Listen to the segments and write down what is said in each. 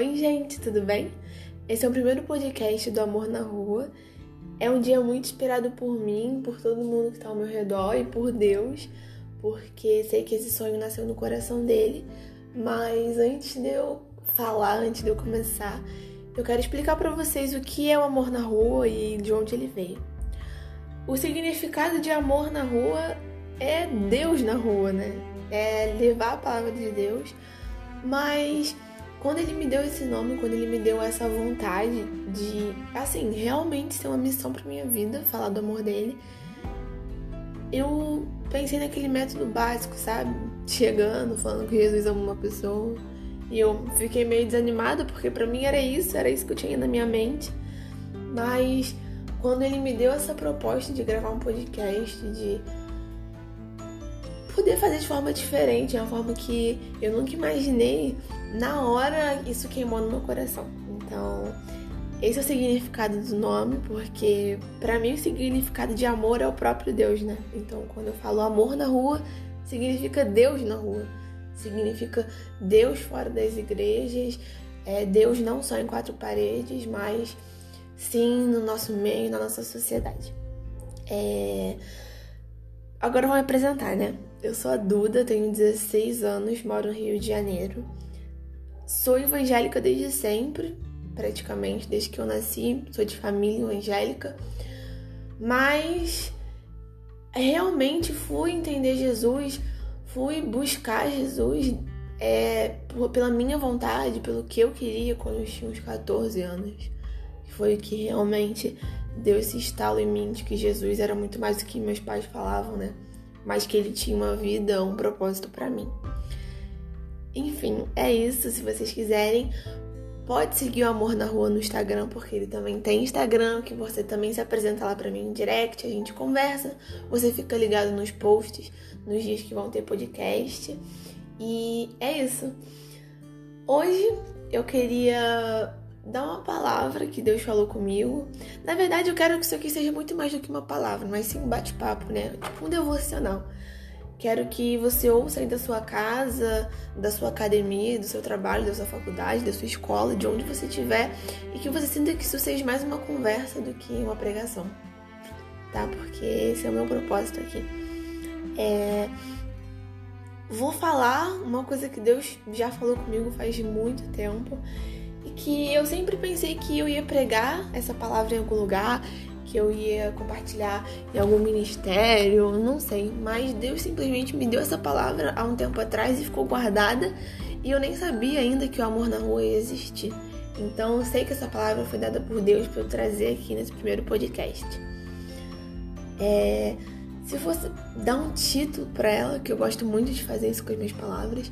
Oi, gente, tudo bem? Esse é o primeiro podcast do Amor na Rua. É um dia muito esperado por mim, por todo mundo que está ao meu redor e por Deus, porque sei que esse sonho nasceu no coração dele. Mas antes de eu falar, antes de eu começar, eu quero explicar para vocês o que é o amor na rua e de onde ele veio. O significado de amor na rua é Deus na rua, né? É levar a palavra de Deus, mas quando ele me deu esse nome, quando ele me deu essa vontade de, assim, realmente ser uma missão para minha vida, falar do amor dele, eu pensei naquele método básico, sabe? Chegando, falando que Jesus ama uma pessoa. E eu fiquei meio desanimada porque para mim era isso, era isso que eu tinha na minha mente. Mas quando ele me deu essa proposta de gravar um podcast, de poder fazer de forma diferente, uma forma que eu nunca imaginei, na hora isso queimou no meu coração. Então, esse é o significado do nome, porque para mim o significado de amor é o próprio Deus, né? Então, quando eu falo amor na rua, significa Deus na rua. Significa Deus fora das igrejas, é Deus não só em quatro paredes, mas sim no nosso meio, na nossa sociedade. É... Agora me apresentar, né? Eu sou a Duda, tenho 16 anos, moro no Rio de Janeiro. Sou evangélica desde sempre, praticamente, desde que eu nasci, sou de família evangélica. Mas realmente fui entender Jesus, fui buscar Jesus é, pela minha vontade, pelo que eu queria quando eu tinha uns 14 anos. Foi o que realmente deu esse estalo em mim de que Jesus era muito mais do que meus pais falavam, né? Mas que ele tinha uma vida, um propósito para mim. Enfim, é isso. Se vocês quiserem, pode seguir o Amor na Rua no Instagram, porque ele também tem Instagram, que você também se apresenta lá para mim em direct, a gente conversa, você fica ligado nos posts, nos dias que vão ter podcast. E é isso. Hoje eu queria dar uma palavra que Deus falou comigo. Na verdade, eu quero que isso aqui seja muito mais do que uma palavra, mas sim um bate-papo, né? Tipo um devocional. Quero que você ouça aí da sua casa, da sua academia, do seu trabalho, da sua faculdade, da sua escola, de onde você estiver, e que você sinta que isso seja mais uma conversa do que uma pregação, tá? Porque esse é o meu propósito aqui. É... Vou falar uma coisa que Deus já falou comigo faz muito tempo que eu sempre pensei que eu ia pregar essa palavra em algum lugar, que eu ia compartilhar em algum ministério, não sei, mas Deus simplesmente me deu essa palavra há um tempo atrás e ficou guardada e eu nem sabia ainda que o amor na rua ia existir. Então eu sei que essa palavra foi dada por Deus para eu trazer aqui nesse primeiro podcast. É, se fosse dar um título para ela, que eu gosto muito de fazer isso com as minhas palavras,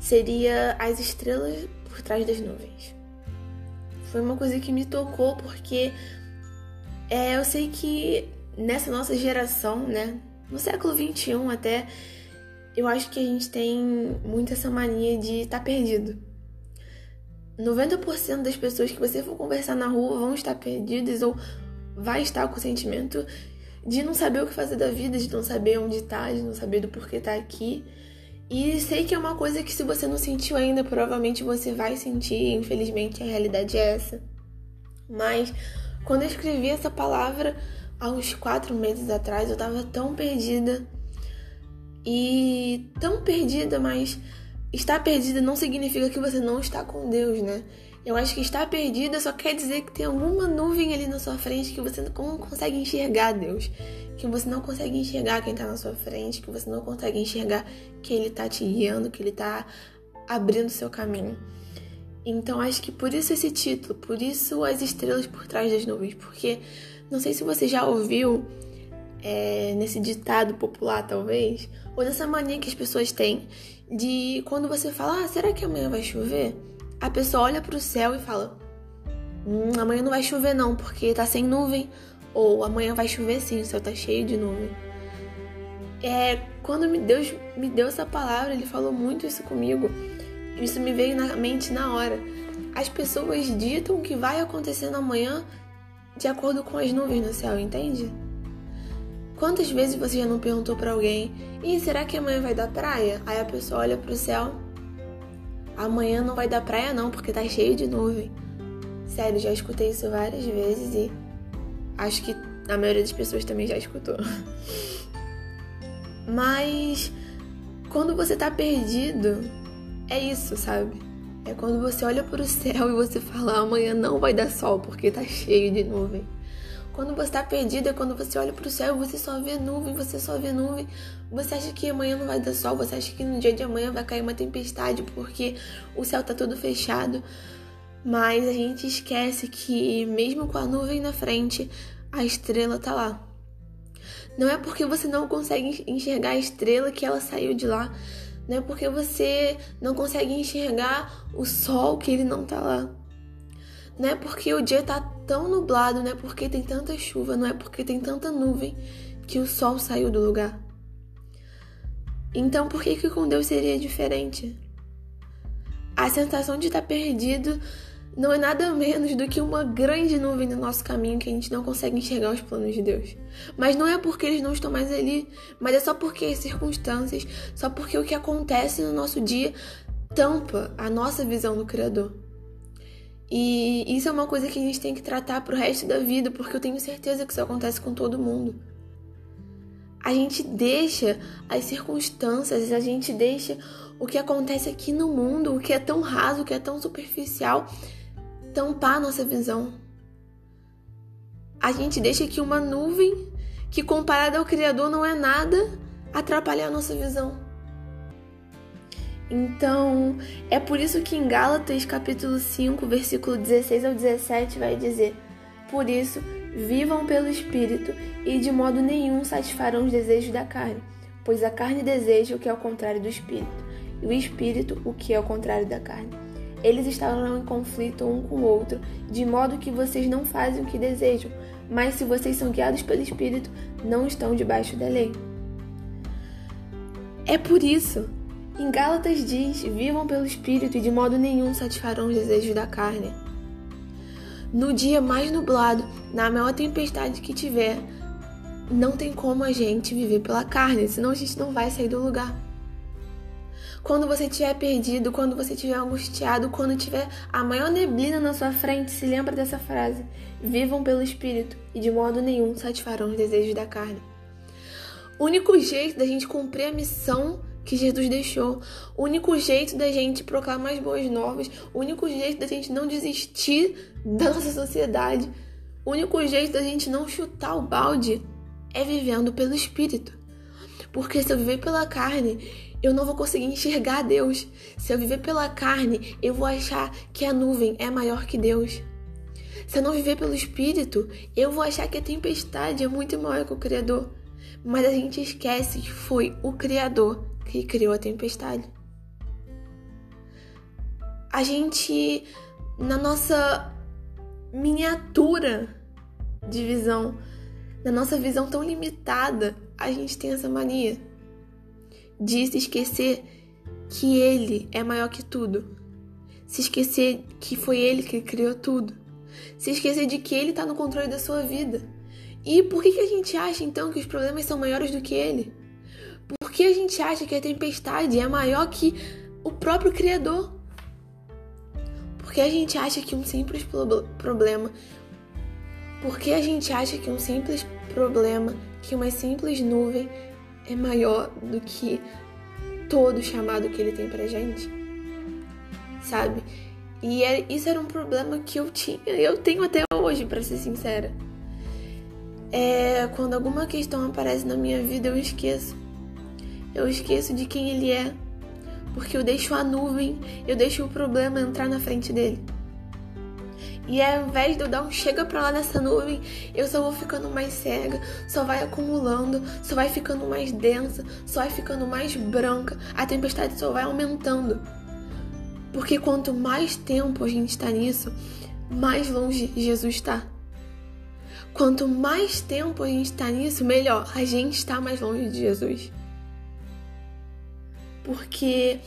seria As Estrelas por Trás das Nuvens. Foi uma coisa que me tocou porque é, eu sei que nessa nossa geração, né, no século XXI até, eu acho que a gente tem muito essa mania de estar tá perdido. 90% das pessoas que você for conversar na rua vão estar perdidas ou vai estar com o sentimento de não saber o que fazer da vida, de não saber onde está, de não saber do porquê tá aqui. E sei que é uma coisa que se você não sentiu ainda, provavelmente você vai sentir. Infelizmente a realidade é essa. Mas quando eu escrevi essa palavra há uns quatro meses atrás, eu tava tão perdida. E tão perdida, mas estar perdida não significa que você não está com Deus, né? Eu acho que estar perdida só quer dizer que tem alguma nuvem ali na sua frente que você não consegue enxergar Deus que você não consegue enxergar quem está na sua frente, que você não consegue enxergar que ele está te guiando, que ele está abrindo seu caminho. Então acho que por isso esse título, por isso as estrelas por trás das nuvens, porque não sei se você já ouviu é, nesse ditado popular, talvez, ou dessa mania que as pessoas têm de quando você fala, ah, será que amanhã vai chover? A pessoa olha para o céu e fala, hum, amanhã não vai chover não, porque tá sem nuvem ou amanhã vai chover sim, o céu tá cheio de nuvem. É, quando Deus me deu essa palavra, ele falou muito isso comigo. Isso me veio na mente na hora. As pessoas ditam o que vai acontecer amanhã de acordo com as nuvens no céu, entende? Quantas vezes você já não perguntou para alguém: "E será que amanhã vai dar praia?" Aí a pessoa olha para o céu: amanhã não vai dar praia não, porque tá cheio de nuvem. Sério, já escutei isso várias vezes e acho que a maioria das pessoas também já escutou. Mas quando você tá perdido, é isso, sabe? É quando você olha para o céu e você fala: amanhã não vai dar sol porque tá cheio de nuvem. Quando você tá perdido é quando você olha para o céu e você só vê nuvem, você só vê nuvem. Você acha que amanhã não vai dar sol, você acha que no dia de amanhã vai cair uma tempestade porque o céu tá todo fechado. Mas a gente esquece que mesmo com a nuvem na frente, a estrela tá lá. Não é porque você não consegue enxergar a estrela que ela saiu de lá. Não é porque você não consegue enxergar o sol que ele não tá lá. Não é porque o dia tá tão nublado, não é porque tem tanta chuva, não é porque tem tanta nuvem que o sol saiu do lugar. Então por que que com Deus seria diferente? A sensação de estar perdido não é nada menos do que uma grande nuvem no nosso caminho que a gente não consegue enxergar os planos de Deus. Mas não é porque eles não estão mais ali, mas é só porque as circunstâncias, só porque o que acontece no nosso dia tampa a nossa visão do Criador. E isso é uma coisa que a gente tem que tratar pro resto da vida, porque eu tenho certeza que isso acontece com todo mundo. A gente deixa as circunstâncias, a gente deixa o que acontece aqui no mundo, o que é tão raso, o que é tão superficial, tampar a nossa visão. A gente deixa que uma nuvem, que comparada ao Criador não é nada, atrapalhar a nossa visão. Então, é por isso que em Gálatas capítulo 5, versículo 16 ao 17 vai dizer: Por isso, vivam pelo Espírito e de modo nenhum satisfarão os desejos da carne, pois a carne deseja o que é o contrário do Espírito, e o Espírito o que é o contrário da carne eles estarão em conflito um com o outro, de modo que vocês não fazem o que desejam, mas se vocês são guiados pelo Espírito, não estão debaixo da lei. É por isso, em Gálatas diz: vivam pelo Espírito e de modo nenhum satisfarão os desejos da carne. No dia mais nublado, na maior tempestade que tiver, não tem como a gente viver pela carne, senão a gente não vai sair do lugar. Quando você estiver perdido, quando você estiver angustiado, quando tiver a maior neblina na sua frente, se lembra dessa frase: Vivam pelo Espírito e de modo nenhum satisfarão os desejos da carne. O único jeito da gente cumprir a missão que Jesus deixou, o único jeito da gente proclamar as boas novas, o único jeito da gente não desistir da nossa sociedade, o único jeito da gente não chutar o balde é vivendo pelo Espírito. Porque se eu viver pela carne, eu não vou conseguir enxergar Deus. Se eu viver pela carne, eu vou achar que a nuvem é maior que Deus. Se eu não viver pelo Espírito, eu vou achar que a tempestade é muito maior que o Criador. Mas a gente esquece que foi o Criador que criou a tempestade. A gente, na nossa miniatura de visão, na nossa visão tão limitada, a gente tem essa mania de se esquecer que ele é maior que tudo. Se esquecer que foi ele que criou tudo. Se esquecer de que ele está no controle da sua vida. E por que, que a gente acha então que os problemas são maiores do que ele? Por que a gente acha que a tempestade é maior que o próprio Criador? Por que a gente acha que um simples problema. Por que a gente acha que um simples problema, que uma simples nuvem é maior do que todo o chamado que ele tem pra gente. Sabe? E é, isso era um problema que eu tinha, eu tenho até hoje, para ser sincera. É, quando alguma questão aparece na minha vida, eu esqueço. Eu esqueço de quem ele é, porque eu deixo a nuvem, eu deixo o problema entrar na frente dele. E ao invés de eu dar um chega pra lá nessa nuvem, eu só vou ficando mais cega, só vai acumulando, só vai ficando mais densa, só vai ficando mais branca, a tempestade só vai aumentando. Porque quanto mais tempo a gente está nisso, mais longe Jesus está. Quanto mais tempo a gente está nisso, melhor a gente está mais longe de Jesus. Porque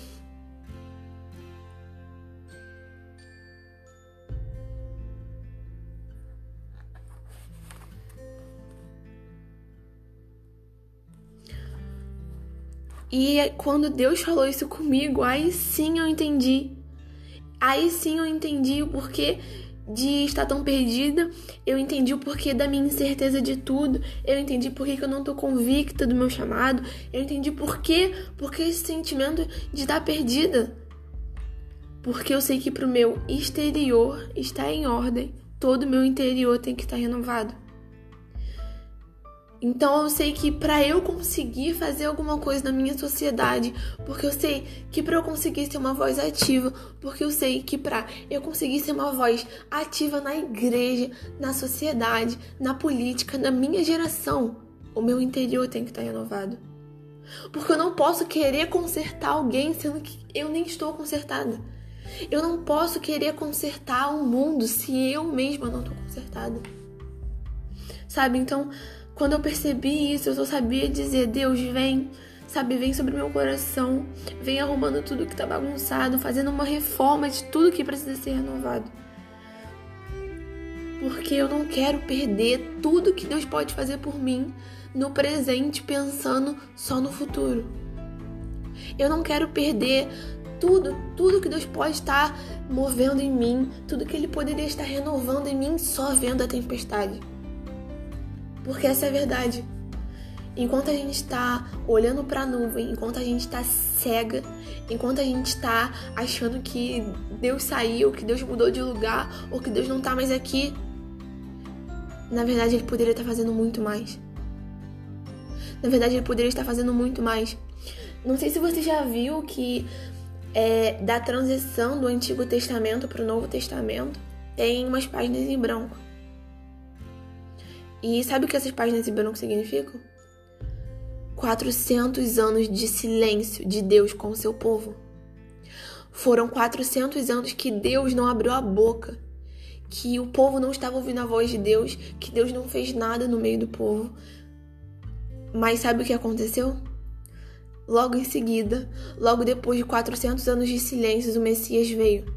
E quando Deus falou isso comigo, aí sim eu entendi. Aí sim eu entendi o porquê de estar tão perdida, eu entendi o porquê da minha incerteza de tudo, eu entendi porquê que eu não tô convicta do meu chamado, eu entendi porquê, porque esse sentimento de estar perdida. Porque eu sei que pro meu exterior está em ordem, todo o meu interior tem que estar renovado. Então eu sei que para eu conseguir fazer alguma coisa na minha sociedade, porque eu sei que para eu conseguir ser uma voz ativa, porque eu sei que para eu conseguir ser uma voz ativa na igreja, na sociedade, na política, na minha geração, o meu interior tem que estar renovado. Porque eu não posso querer consertar alguém sendo que eu nem estou consertada. Eu não posso querer consertar o mundo se eu mesma não estou consertada. Sabe? Então, quando eu percebi isso, eu só sabia dizer: Deus, vem, sabe, vem sobre meu coração, vem arrumando tudo que tá bagunçado, fazendo uma reforma de tudo que precisa ser renovado. Porque eu não quero perder tudo que Deus pode fazer por mim no presente, pensando só no futuro. Eu não quero perder tudo, tudo que Deus pode estar movendo em mim, tudo que Ele poderia estar renovando em mim só vendo a tempestade. Porque essa é a verdade. Enquanto a gente está olhando para a nuvem, enquanto a gente está cega, enquanto a gente está achando que Deus saiu, que Deus mudou de lugar ou que Deus não está mais aqui, na verdade ele poderia estar fazendo muito mais. Na verdade ele poderia estar fazendo muito mais. Não sei se você já viu que é, da transição do Antigo Testamento para o Novo Testamento tem umas páginas em branco. E sabe o que essas páginas em branco significam? 400 anos de silêncio de Deus com o seu povo. Foram 400 anos que Deus não abriu a boca, que o povo não estava ouvindo a voz de Deus, que Deus não fez nada no meio do povo. Mas sabe o que aconteceu? Logo em seguida, logo depois de 400 anos de silêncio, o Messias veio.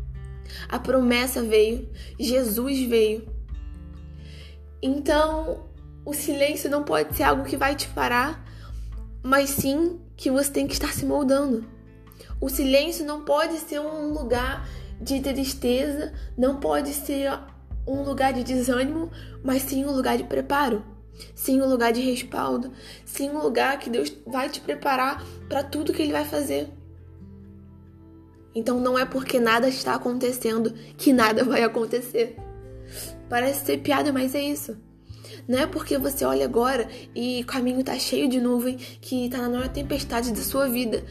A promessa veio, Jesus veio. Então, o silêncio não pode ser algo que vai te parar, mas sim que você tem que estar se moldando. O silêncio não pode ser um lugar de tristeza, não pode ser um lugar de desânimo, mas sim um lugar de preparo. Sim, um lugar de respaldo. Sim, um lugar que Deus vai te preparar para tudo que Ele vai fazer. Então não é porque nada está acontecendo que nada vai acontecer. Parece ser piada, mas é isso. Não é porque você olha agora e o caminho tá cheio de nuvem, que tá na maior tempestade da sua vida,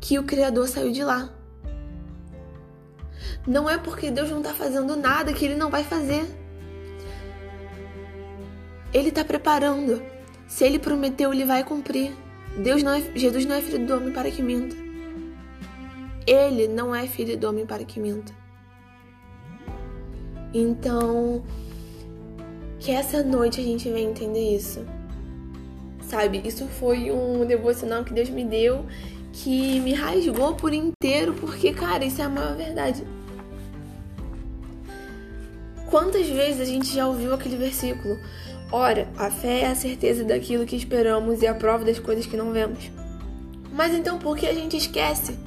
que o Criador saiu de lá. Não é porque Deus não tá fazendo nada que ele não vai fazer. Ele tá preparando. Se ele prometeu, ele vai cumprir. Deus não é, Jesus não é filho do homem para que minta. Ele não é filho do homem para que minta. Então, que essa noite a gente venha entender isso. Sabe? Isso foi um devocional que Deus me deu que me rasgou por inteiro, porque, cara, isso é a maior verdade. Quantas vezes a gente já ouviu aquele versículo? Ora, a fé é a certeza daquilo que esperamos e a prova das coisas que não vemos. Mas então por que a gente esquece?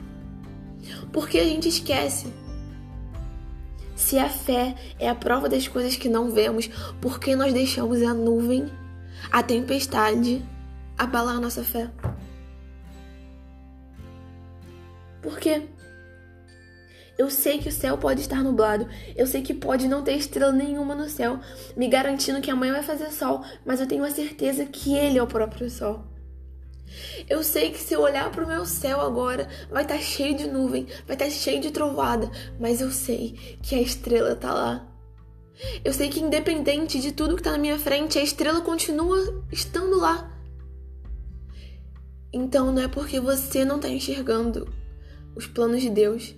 Por que a gente esquece? Se a fé é a prova das coisas que não vemos, por que nós deixamos a nuvem, a tempestade, abalar a nossa fé? Por quê? Eu sei que o céu pode estar nublado. Eu sei que pode não ter estrela nenhuma no céu, me garantindo que amanhã vai fazer sol, mas eu tenho a certeza que ele é o próprio sol. Eu sei que se eu olhar para o meu céu agora, vai estar tá cheio de nuvem, vai estar tá cheio de trovada, mas eu sei que a estrela está lá. Eu sei que independente de tudo que está na minha frente, a estrela continua estando lá. Então não é porque você não está enxergando os planos de Deus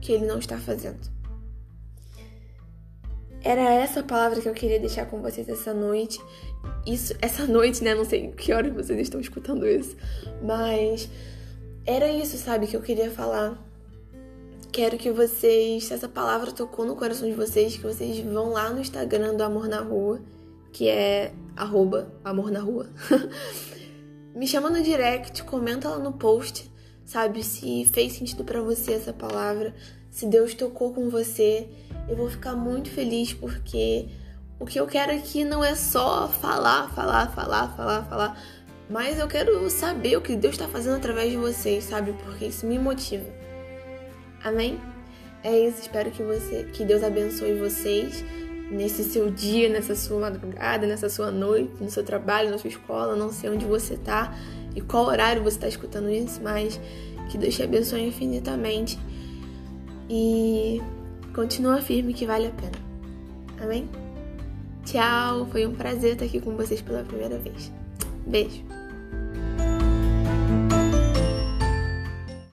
que Ele não está fazendo. Era essa palavra que eu queria deixar com vocês essa noite isso essa noite, né? Não sei que horas vocês estão escutando isso, mas era isso, sabe, que eu queria falar. Quero que vocês, se essa palavra tocou no coração de vocês, que vocês vão lá no Instagram do Amor na Rua, que é arroba Amor na Rua. me chama no direct, comenta lá no post, sabe, se fez sentido para você essa palavra, se Deus tocou com você. Eu vou ficar muito feliz porque o que eu quero aqui não é só falar, falar, falar, falar, falar, mas eu quero saber o que Deus está fazendo através de vocês, sabe? Porque isso me motiva. Amém? É isso, espero que você, que Deus abençoe vocês nesse seu dia, nessa sua madrugada, nessa sua noite, no seu trabalho, na sua escola, não sei onde você tá e qual horário você está escutando isso, mas que Deus te abençoe infinitamente e continua firme que vale a pena. Amém? Tchau, foi um prazer estar aqui com vocês pela primeira vez. Beijo.